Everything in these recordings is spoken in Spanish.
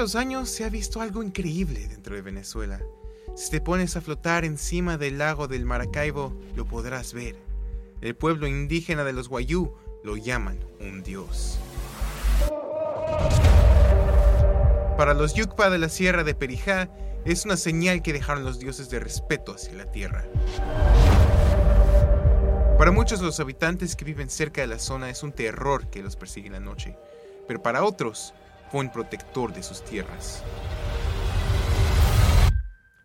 de los años se ha visto algo increíble dentro de Venezuela. Si te pones a flotar encima del lago del Maracaibo, lo podrás ver. El pueblo indígena de los Guayú lo llaman un dios. Para los Yucpa de la Sierra de Perijá, es una señal que dejaron los dioses de respeto hacia la tierra. Para muchos de los habitantes que viven cerca de la zona es un terror que los persigue en la noche, pero para otros un protector de sus tierras.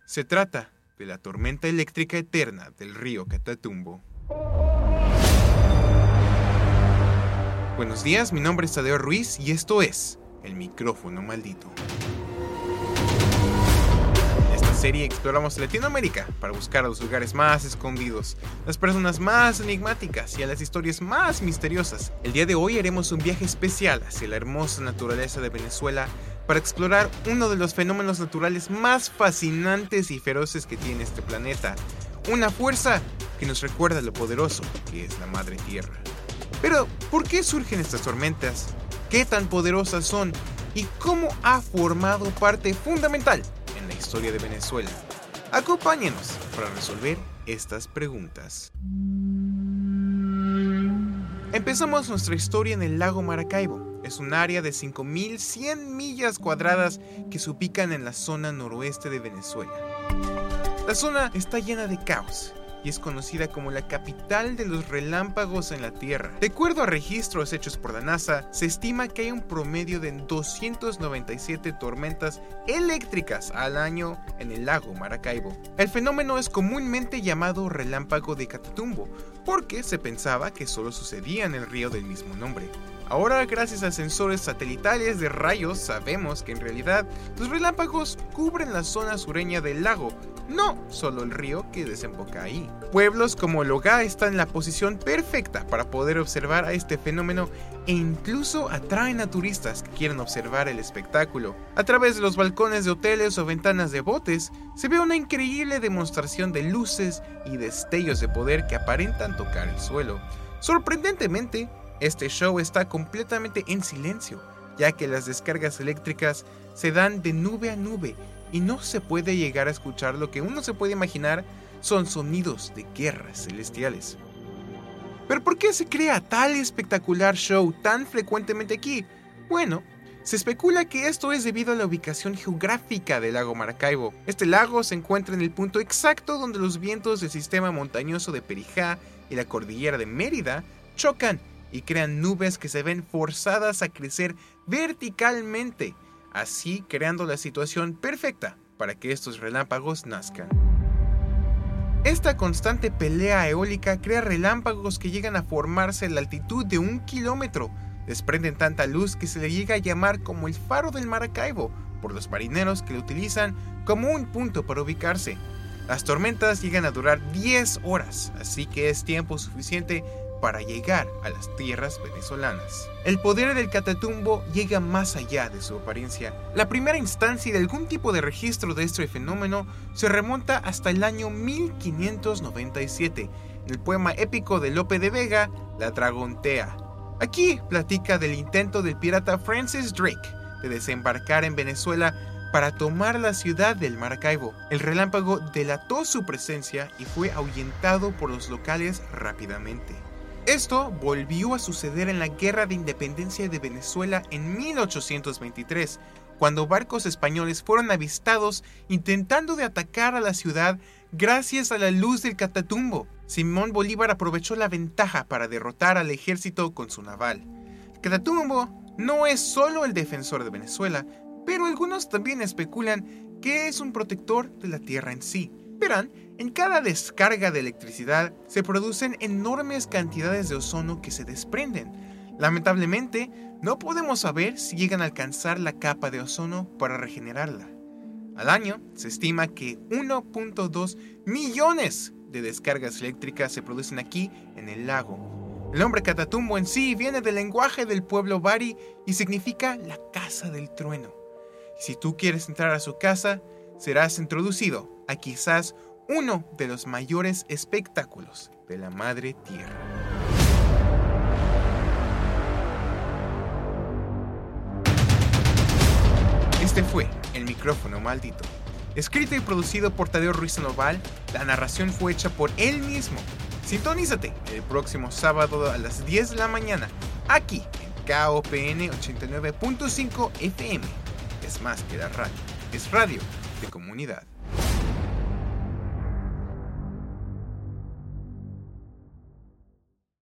Se trata de la tormenta eléctrica eterna del río Catatumbo. Buenos días, mi nombre es Tadeo Ruiz y esto es el micrófono maldito. Serie exploramos Latinoamérica para buscar a los lugares más escondidos, las personas más enigmáticas y a las historias más misteriosas. El día de hoy haremos un viaje especial hacia la hermosa naturaleza de Venezuela para explorar uno de los fenómenos naturales más fascinantes y feroces que tiene este planeta. Una fuerza que nos recuerda lo poderoso que es la Madre Tierra. Pero, ¿por qué surgen estas tormentas? qué tan poderosas son y cómo ha formado parte fundamental la historia de Venezuela. Acompáñenos para resolver estas preguntas. Empezamos nuestra historia en el lago Maracaibo. Es un área de 5.100 millas cuadradas que se ubican en la zona noroeste de Venezuela. La zona está llena de caos y es conocida como la capital de los relámpagos en la Tierra. De acuerdo a registros hechos por la NASA, se estima que hay un promedio de 297 tormentas eléctricas al año en el lago Maracaibo. El fenómeno es comúnmente llamado relámpago de Catatumbo, porque se pensaba que solo sucedía en el río del mismo nombre. Ahora, gracias a sensores satelitales de rayos, sabemos que en realidad los relámpagos cubren la zona sureña del lago, no solo el río que desemboca ahí. Pueblos como Logá están en la posición perfecta para poder observar a este fenómeno e incluso atraen a turistas que quieren observar el espectáculo. A través de los balcones de hoteles o ventanas de botes se ve una increíble demostración de luces y destellos de poder que aparentan tocar el suelo. Sorprendentemente, este show está completamente en silencio, ya que las descargas eléctricas se dan de nube a nube y no se puede llegar a escuchar lo que uno se puede imaginar son sonidos de guerras celestiales. Pero ¿por qué se crea tal espectacular show tan frecuentemente aquí? Bueno, se especula que esto es debido a la ubicación geográfica del lago Maracaibo. Este lago se encuentra en el punto exacto donde los vientos del sistema montañoso de Perijá y la cordillera de Mérida chocan y crean nubes que se ven forzadas a crecer verticalmente, así creando la situación perfecta para que estos relámpagos nazcan. Esta constante pelea eólica crea relámpagos que llegan a formarse a la altitud de un kilómetro. Desprenden tanta luz que se le llega a llamar como el faro del Maracaibo por los marineros que lo utilizan como un punto para ubicarse. Las tormentas llegan a durar 10 horas, así que es tiempo suficiente para llegar a las tierras venezolanas. El poder del Catatumbo llega más allá de su apariencia. La primera instancia de algún tipo de registro de este fenómeno se remonta hasta el año 1597, en el poema épico de Lope de Vega, La Dragontea. Aquí platica del intento del pirata Francis Drake de desembarcar en Venezuela para tomar la ciudad del Maracaibo. El relámpago delató su presencia y fue ahuyentado por los locales rápidamente. Esto volvió a suceder en la Guerra de Independencia de Venezuela en 1823, cuando barcos españoles fueron avistados intentando de atacar a la ciudad gracias a la luz del Catatumbo. Simón Bolívar aprovechó la ventaja para derrotar al ejército con su naval. Catatumbo no es solo el defensor de Venezuela, pero algunos también especulan que es un protector de la tierra en sí. Verán, en cada descarga de electricidad se producen enormes cantidades de ozono que se desprenden. Lamentablemente, no podemos saber si llegan a alcanzar la capa de ozono para regenerarla. Al año se estima que 1.2 millones de descargas eléctricas se producen aquí en el lago. El nombre Catatumbo en sí viene del lenguaje del pueblo Bari y significa la casa del trueno. Si tú quieres entrar a su casa, serás introducido a quizás uno de los mayores espectáculos de la Madre Tierra. Este fue El micrófono maldito. Escrito y producido por Tadeo Ruiz Sandoval, la narración fue hecha por él mismo. Sintonízate el próximo sábado a las 10 de la mañana, aquí en KOPN 89.5 FM. Es más que la radio, es radio de comunidad.